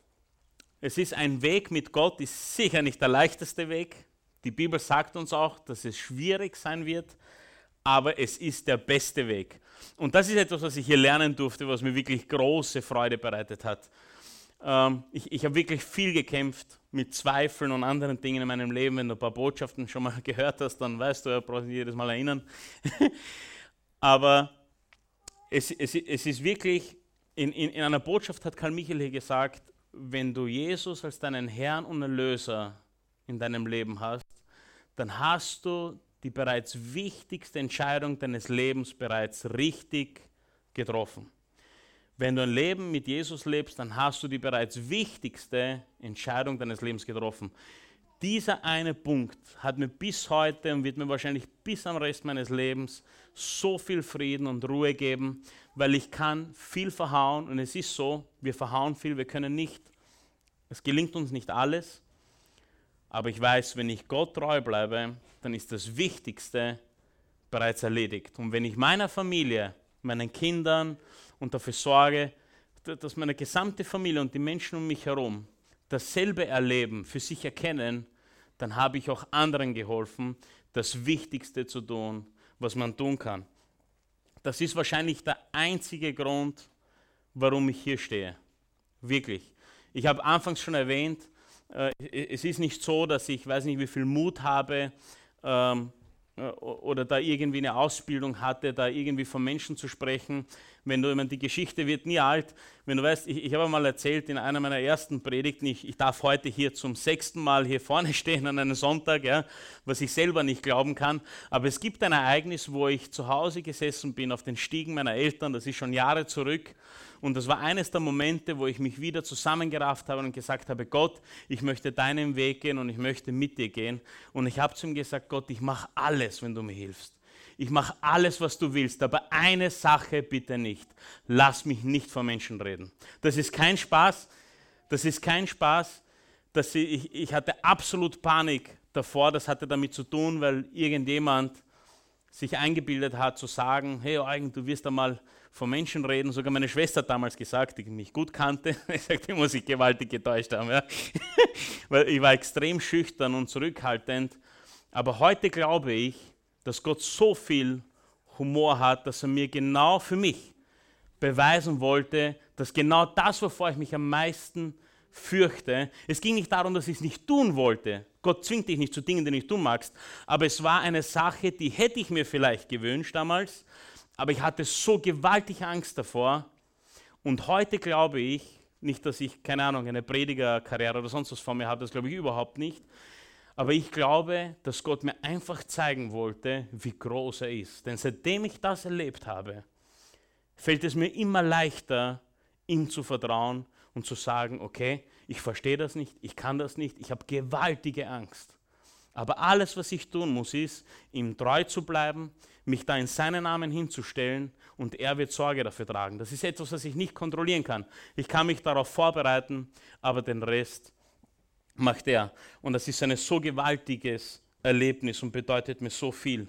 Es ist ein Weg mit Gott, ist sicher nicht der leichteste Weg. Die Bibel sagt uns auch, dass es schwierig sein wird, aber es ist der beste Weg. Und das ist etwas, was ich hier lernen durfte, was mir wirklich große Freude bereitet hat. Ähm, ich, ich habe wirklich viel gekämpft mit Zweifeln und anderen Dingen in meinem Leben. Wenn du ein paar Botschaften schon mal gehört hast, dann weißt du, ja, brauchst du jedes Mal erinnern. aber es, es, es ist wirklich in, in, in einer Botschaft hat Karl Michael hier gesagt, wenn du Jesus als deinen Herrn und Erlöser in deinem Leben hast, dann hast du die bereits wichtigste Entscheidung deines Lebens bereits richtig getroffen. Wenn du ein Leben mit Jesus lebst, dann hast du die bereits wichtigste Entscheidung deines Lebens getroffen. Dieser eine Punkt hat mir bis heute und wird mir wahrscheinlich bis am Rest meines Lebens so viel Frieden und Ruhe geben, weil ich kann viel verhauen und es ist so, wir verhauen viel, wir können nicht, es gelingt uns nicht alles, aber ich weiß, wenn ich Gott treu bleibe, dann ist das Wichtigste bereits erledigt. Und wenn ich meiner Familie, meinen Kindern und dafür sorge, dass meine gesamte Familie und die Menschen um mich herum dasselbe erleben, für sich erkennen, dann habe ich auch anderen geholfen, das Wichtigste zu tun, was man tun kann. Das ist wahrscheinlich der einzige Grund, warum ich hier stehe. Wirklich. Ich habe anfangs schon erwähnt, äh, es ist nicht so, dass ich weiß nicht, wie viel Mut habe ähm, äh, oder da irgendwie eine Ausbildung hatte, da irgendwie von Menschen zu sprechen. Wenn du, ich meine, die Geschichte wird nie alt. Wenn du weißt, ich, ich habe mal erzählt in einer meiner ersten Predigten, ich, ich darf heute hier zum sechsten Mal hier vorne stehen an einem Sonntag, ja, was ich selber nicht glauben kann. Aber es gibt ein Ereignis, wo ich zu Hause gesessen bin auf den Stiegen meiner Eltern, das ist schon Jahre zurück. Und das war eines der Momente, wo ich mich wieder zusammengerafft habe und gesagt habe, Gott, ich möchte deinen Weg gehen und ich möchte mit dir gehen. Und ich habe zu ihm gesagt, Gott, ich mache alles, wenn du mir hilfst. Ich mache alles, was du willst, aber eine Sache bitte nicht. Lass mich nicht vor Menschen reden. Das ist kein Spaß. Das ist kein Spaß. Das ich, ich hatte absolut Panik davor. Das hatte damit zu tun, weil irgendjemand sich eingebildet hat zu sagen, hey Eugen, du wirst einmal von Menschen reden. Sogar meine Schwester hat damals gesagt, die mich gut kannte, ich die muss ich gewaltig getäuscht haben. Ja? Weil ich war extrem schüchtern und zurückhaltend. Aber heute glaube ich, dass Gott so viel Humor hat, dass er mir genau für mich beweisen wollte, dass genau das, wovor ich mich am meisten fürchte, es ging nicht darum, dass ich es nicht tun wollte. Gott zwingt dich nicht zu Dingen, die du nicht tun magst. Aber es war eine Sache, die hätte ich mir vielleicht gewünscht damals, aber ich hatte so gewaltig Angst davor. Und heute glaube ich, nicht, dass ich, keine Ahnung, eine Predigerkarriere oder sonst was vor mir habe, das glaube ich überhaupt nicht. Aber ich glaube, dass Gott mir einfach zeigen wollte, wie groß er ist. Denn seitdem ich das erlebt habe, fällt es mir immer leichter, ihm zu vertrauen und zu sagen, okay, ich verstehe das nicht, ich kann das nicht, ich habe gewaltige Angst. Aber alles, was ich tun muss, ist, ihm treu zu bleiben, mich da in seinen Namen hinzustellen und er wird Sorge dafür tragen. Das ist etwas, was ich nicht kontrollieren kann. Ich kann mich darauf vorbereiten, aber den Rest macht er. Und das ist ein so gewaltiges Erlebnis und bedeutet mir so viel.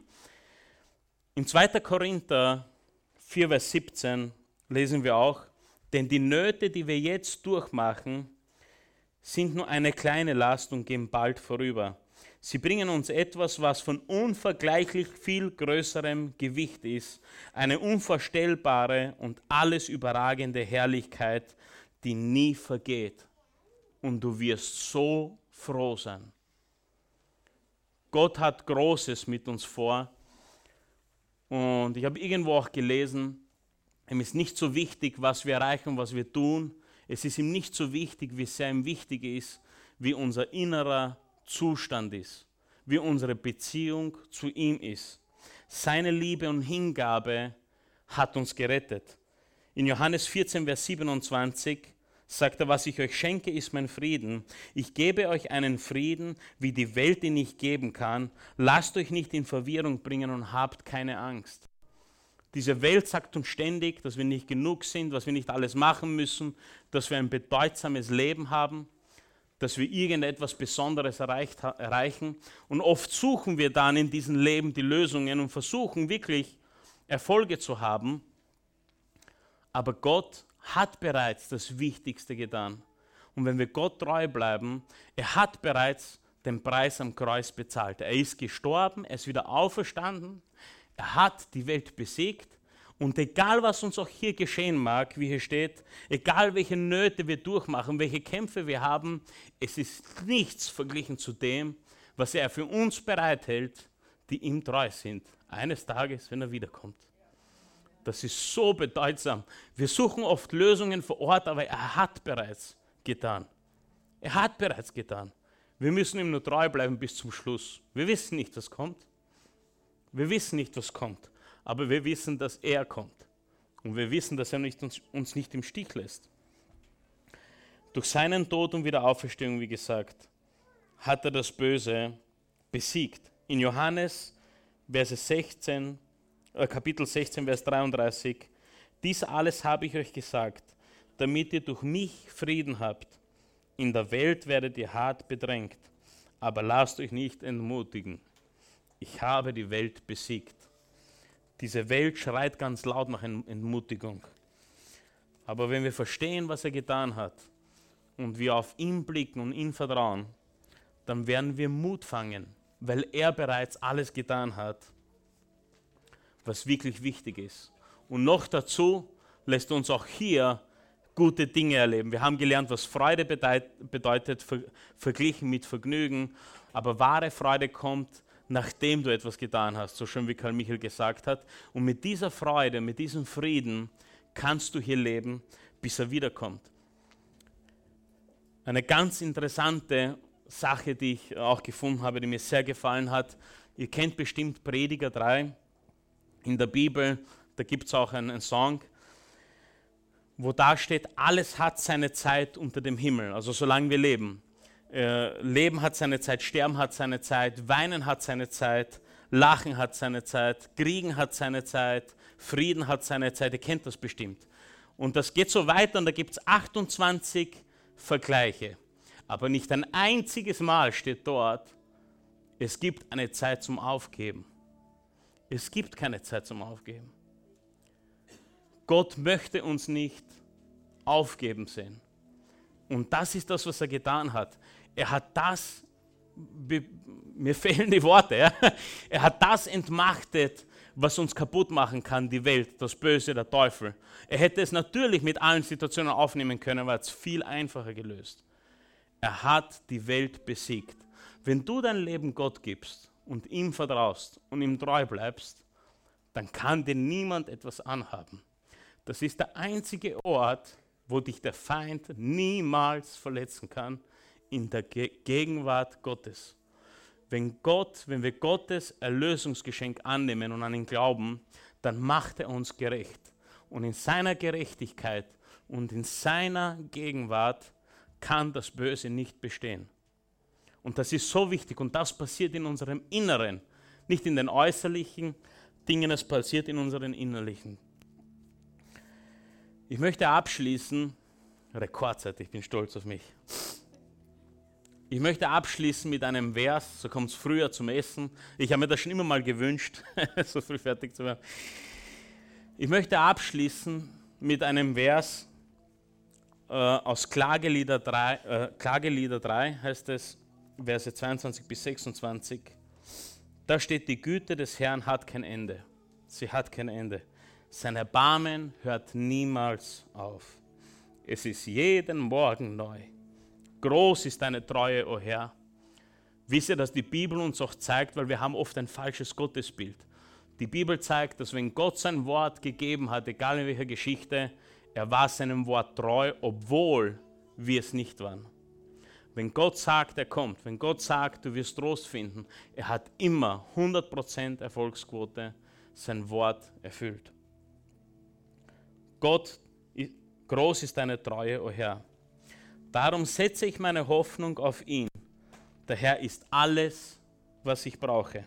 In 2. Korinther 4, Vers 17 lesen wir auch, denn die Nöte, die wir jetzt durchmachen, sind nur eine kleine Last und gehen bald vorüber. Sie bringen uns etwas, was von unvergleichlich viel größerem Gewicht ist, eine unvorstellbare und alles überragende Herrlichkeit, die nie vergeht. Und du wirst so froh sein. Gott hat Großes mit uns vor. Und ich habe irgendwo auch gelesen, ihm ist nicht so wichtig, was wir erreichen, was wir tun. Es ist ihm nicht so wichtig, wie sehr ihm wichtig ist, wie unser innerer Zustand ist, wie unsere Beziehung zu ihm ist. Seine Liebe und Hingabe hat uns gerettet. In Johannes 14, Vers 27 sagt er, was ich euch schenke, ist mein Frieden. Ich gebe euch einen Frieden, wie die Welt ihn nicht geben kann. Lasst euch nicht in Verwirrung bringen und habt keine Angst. Diese Welt sagt uns ständig, dass wir nicht genug sind, dass wir nicht alles machen müssen, dass wir ein bedeutsames Leben haben, dass wir irgendetwas Besonderes erreicht, erreichen. Und oft suchen wir dann in diesem Leben die Lösungen und versuchen wirklich Erfolge zu haben. Aber Gott hat bereits das Wichtigste getan. Und wenn wir Gott treu bleiben, er hat bereits den Preis am Kreuz bezahlt. Er ist gestorben, er ist wieder auferstanden, er hat die Welt besiegt. Und egal, was uns auch hier geschehen mag, wie hier steht, egal welche Nöte wir durchmachen, welche Kämpfe wir haben, es ist nichts verglichen zu dem, was er für uns bereithält, die ihm treu sind. Eines Tages, wenn er wiederkommt. Das ist so bedeutsam. Wir suchen oft Lösungen vor Ort, aber er hat bereits getan. Er hat bereits getan. Wir müssen ihm nur treu bleiben bis zum Schluss. Wir wissen nicht, was kommt. Wir wissen nicht, was kommt. Aber wir wissen, dass er kommt. Und wir wissen, dass er nicht uns, uns nicht im Stich lässt. Durch seinen Tod und Wiederauferstehung, wie gesagt, hat er das Böse besiegt. In Johannes, Verse 16 äh, Kapitel 16, Vers 33. Dies alles habe ich euch gesagt, damit ihr durch mich Frieden habt. In der Welt werdet ihr hart bedrängt, aber lasst euch nicht entmutigen. Ich habe die Welt besiegt. Diese Welt schreit ganz laut nach Entmutigung. Aber wenn wir verstehen, was er getan hat und wir auf ihn blicken und ihn vertrauen, dann werden wir Mut fangen, weil er bereits alles getan hat was wirklich wichtig ist. Und noch dazu lässt uns auch hier gute Dinge erleben. Wir haben gelernt, was Freude bedeutet, verglichen mit Vergnügen. Aber wahre Freude kommt, nachdem du etwas getan hast, so schön wie Karl Michael gesagt hat. Und mit dieser Freude, mit diesem Frieden kannst du hier leben, bis er wiederkommt. Eine ganz interessante Sache, die ich auch gefunden habe, die mir sehr gefallen hat. Ihr kennt bestimmt Prediger 3 in der Bibel, da gibt es auch einen, einen Song, wo da steht, alles hat seine Zeit unter dem Himmel, also solange wir leben. Äh, leben hat seine Zeit, Sterben hat seine Zeit, Weinen hat seine Zeit, Lachen hat seine Zeit, Kriegen hat seine Zeit, Frieden hat seine Zeit, ihr kennt das bestimmt. Und das geht so weiter und da gibt es 28 Vergleiche. Aber nicht ein einziges Mal steht dort, es gibt eine Zeit zum Aufgeben. Es gibt keine Zeit zum Aufgeben. Gott möchte uns nicht aufgeben sehen. Und das ist das, was er getan hat. Er hat das, mir fehlen die Worte, ja? er hat das entmachtet, was uns kaputt machen kann, die Welt, das Böse, der Teufel. Er hätte es natürlich mit allen Situationen aufnehmen können, aber er hat es viel einfacher gelöst. Er hat die Welt besiegt. Wenn du dein Leben Gott gibst, und ihm vertraust und ihm treu bleibst, dann kann dir niemand etwas anhaben. Das ist der einzige Ort, wo dich der Feind niemals verletzen kann, in der Ge Gegenwart Gottes. Wenn Gott, wenn wir Gottes Erlösungsgeschenk annehmen und an ihn glauben, dann macht er uns gerecht. Und in seiner Gerechtigkeit und in seiner Gegenwart kann das Böse nicht bestehen. Und das ist so wichtig und das passiert in unserem Inneren, nicht in den äußerlichen Dingen, es passiert in unseren innerlichen. Ich möchte abschließen, Rekordzeit, ich bin stolz auf mich. Ich möchte abschließen mit einem Vers, so kommt es früher zum Essen. Ich habe mir das schon immer mal gewünscht, so früh fertig zu werden. Ich möchte abschließen mit einem Vers äh, aus Klagelieder 3, äh, Klagelieder 3 heißt es, Verse 22 bis 26. Da steht, die Güte des Herrn hat kein Ende. Sie hat kein Ende. Sein Erbarmen hört niemals auf. Es ist jeden Morgen neu. Groß ist deine Treue, o oh Herr. Wisst ihr, dass die Bibel uns auch zeigt, weil wir haben oft ein falsches Gottesbild. Die Bibel zeigt, dass wenn Gott sein Wort gegeben hat, egal in welcher Geschichte, er war seinem Wort treu, obwohl wir es nicht waren. Wenn Gott sagt, er kommt, wenn Gott sagt, du wirst Trost finden, er hat immer 100% Erfolgsquote sein Wort erfüllt. Gott, groß ist deine Treue, o oh Herr. Darum setze ich meine Hoffnung auf ihn. Der Herr ist alles, was ich brauche.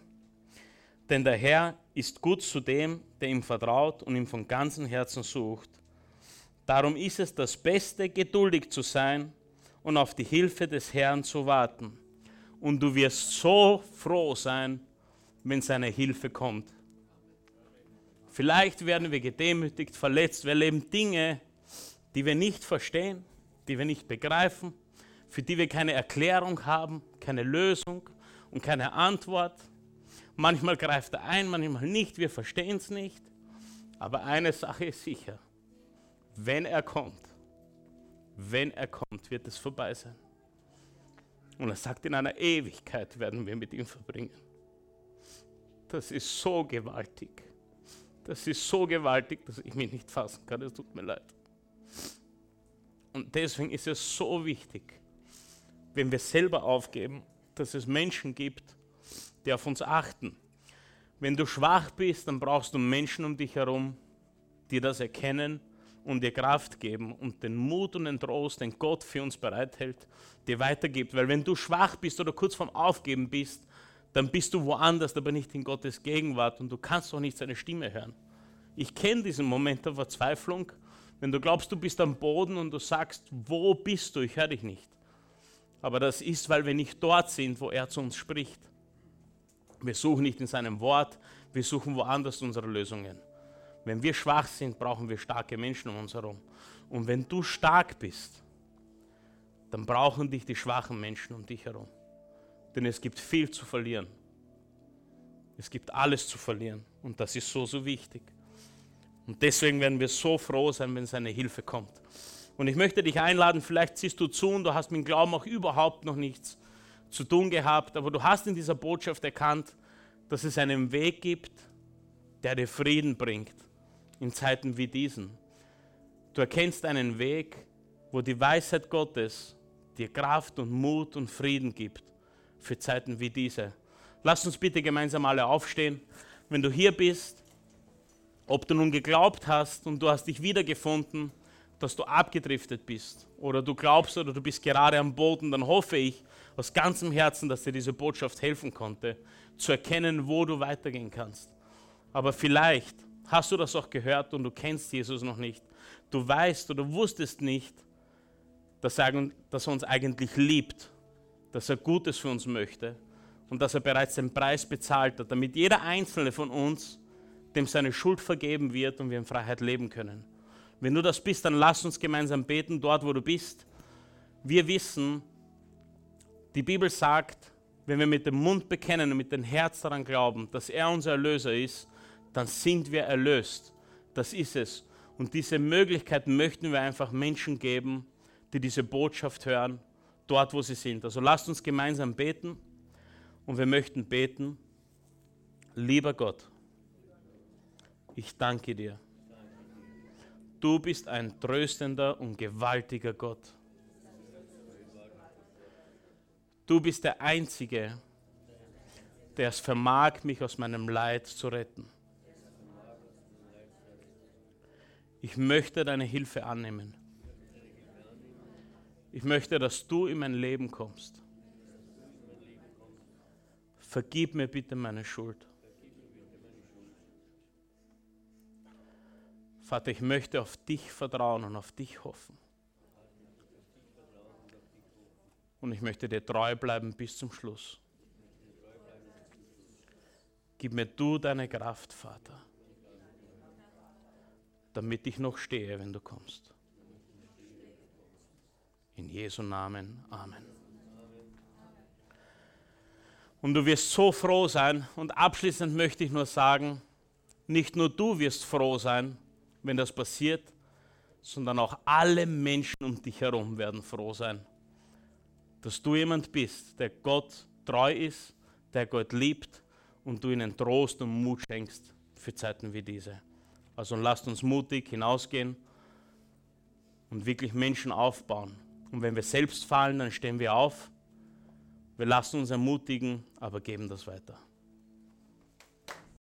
Denn der Herr ist gut zu dem, der ihm vertraut und ihm von ganzem Herzen sucht. Darum ist es das Beste, geduldig zu sein und auf die Hilfe des Herrn zu warten. Und du wirst so froh sein, wenn seine Hilfe kommt. Vielleicht werden wir gedemütigt, verletzt. Wir erleben Dinge, die wir nicht verstehen, die wir nicht begreifen, für die wir keine Erklärung haben, keine Lösung und keine Antwort. Manchmal greift er ein, manchmal nicht, wir verstehen es nicht. Aber eine Sache ist sicher, wenn er kommt, wenn er kommt, wird es vorbei sein. Und er sagt, in einer Ewigkeit werden wir mit ihm verbringen. Das ist so gewaltig. Das ist so gewaltig, dass ich mich nicht fassen kann. Es tut mir leid. Und deswegen ist es so wichtig, wenn wir selber aufgeben, dass es Menschen gibt, die auf uns achten. Wenn du schwach bist, dann brauchst du Menschen um dich herum, die das erkennen und dir Kraft geben und den Mut und den Trost, den Gott für uns bereithält, dir weitergibt. Weil wenn du schwach bist oder kurz vorm Aufgeben bist, dann bist du woanders, aber nicht in Gottes Gegenwart und du kannst auch nicht seine Stimme hören. Ich kenne diesen Moment der Verzweiflung, wenn du glaubst, du bist am Boden und du sagst, wo bist du, ich höre dich nicht. Aber das ist, weil wir nicht dort sind, wo er zu uns spricht. Wir suchen nicht in seinem Wort, wir suchen woanders unsere Lösungen. Wenn wir schwach sind, brauchen wir starke Menschen um uns herum. Und wenn du stark bist, dann brauchen dich die schwachen Menschen um dich herum. Denn es gibt viel zu verlieren. Es gibt alles zu verlieren. Und das ist so, so wichtig. Und deswegen werden wir so froh sein, wenn seine Hilfe kommt. Und ich möchte dich einladen, vielleicht siehst du zu und du hast mit dem Glauben auch überhaupt noch nichts zu tun gehabt, aber du hast in dieser Botschaft erkannt, dass es einen Weg gibt, der dir Frieden bringt in Zeiten wie diesen. Du erkennst einen Weg, wo die Weisheit Gottes dir Kraft und Mut und Frieden gibt für Zeiten wie diese. Lass uns bitte gemeinsam alle aufstehen. Wenn du hier bist, ob du nun geglaubt hast und du hast dich wiedergefunden, dass du abgedriftet bist oder du glaubst oder du bist gerade am Boden, dann hoffe ich aus ganzem Herzen, dass dir diese Botschaft helfen konnte, zu erkennen, wo du weitergehen kannst. Aber vielleicht hast du das auch gehört und du kennst Jesus noch nicht. Du weißt oder wusstest nicht, dass er, dass er uns eigentlich liebt, dass er Gutes für uns möchte und dass er bereits den Preis bezahlt hat, damit jeder einzelne von uns dem seine Schuld vergeben wird und wir in Freiheit leben können. Wenn du das bist, dann lass uns gemeinsam beten, dort wo du bist. Wir wissen, die Bibel sagt, wenn wir mit dem Mund bekennen und mit dem Herz daran glauben, dass er unser Erlöser ist, dann sind wir erlöst. Das ist es. Und diese Möglichkeit möchten wir einfach Menschen geben, die diese Botschaft hören, dort wo sie sind. Also lasst uns gemeinsam beten und wir möchten beten, lieber Gott, ich danke dir. Du bist ein tröstender und gewaltiger Gott. Du bist der Einzige, der es vermag, mich aus meinem Leid zu retten. Ich möchte deine Hilfe annehmen. Ich möchte, dass du in mein Leben kommst. Vergib mir bitte meine Schuld. Vater, ich möchte auf dich vertrauen und auf dich hoffen. Und ich möchte dir treu bleiben bis zum Schluss. Gib mir du deine Kraft, Vater, damit ich noch stehe, wenn du kommst. In Jesu Namen. Amen. Und du wirst so froh sein. Und abschließend möchte ich nur sagen, nicht nur du wirst froh sein, wenn das passiert, sondern auch alle Menschen um dich herum werden froh sein, dass du jemand bist, der Gott treu ist, der Gott liebt und du ihnen Trost und Mut schenkst für Zeiten wie diese. Also lasst uns mutig hinausgehen und wirklich Menschen aufbauen. Und wenn wir selbst fallen, dann stehen wir auf. Wir lassen uns ermutigen, aber geben das weiter.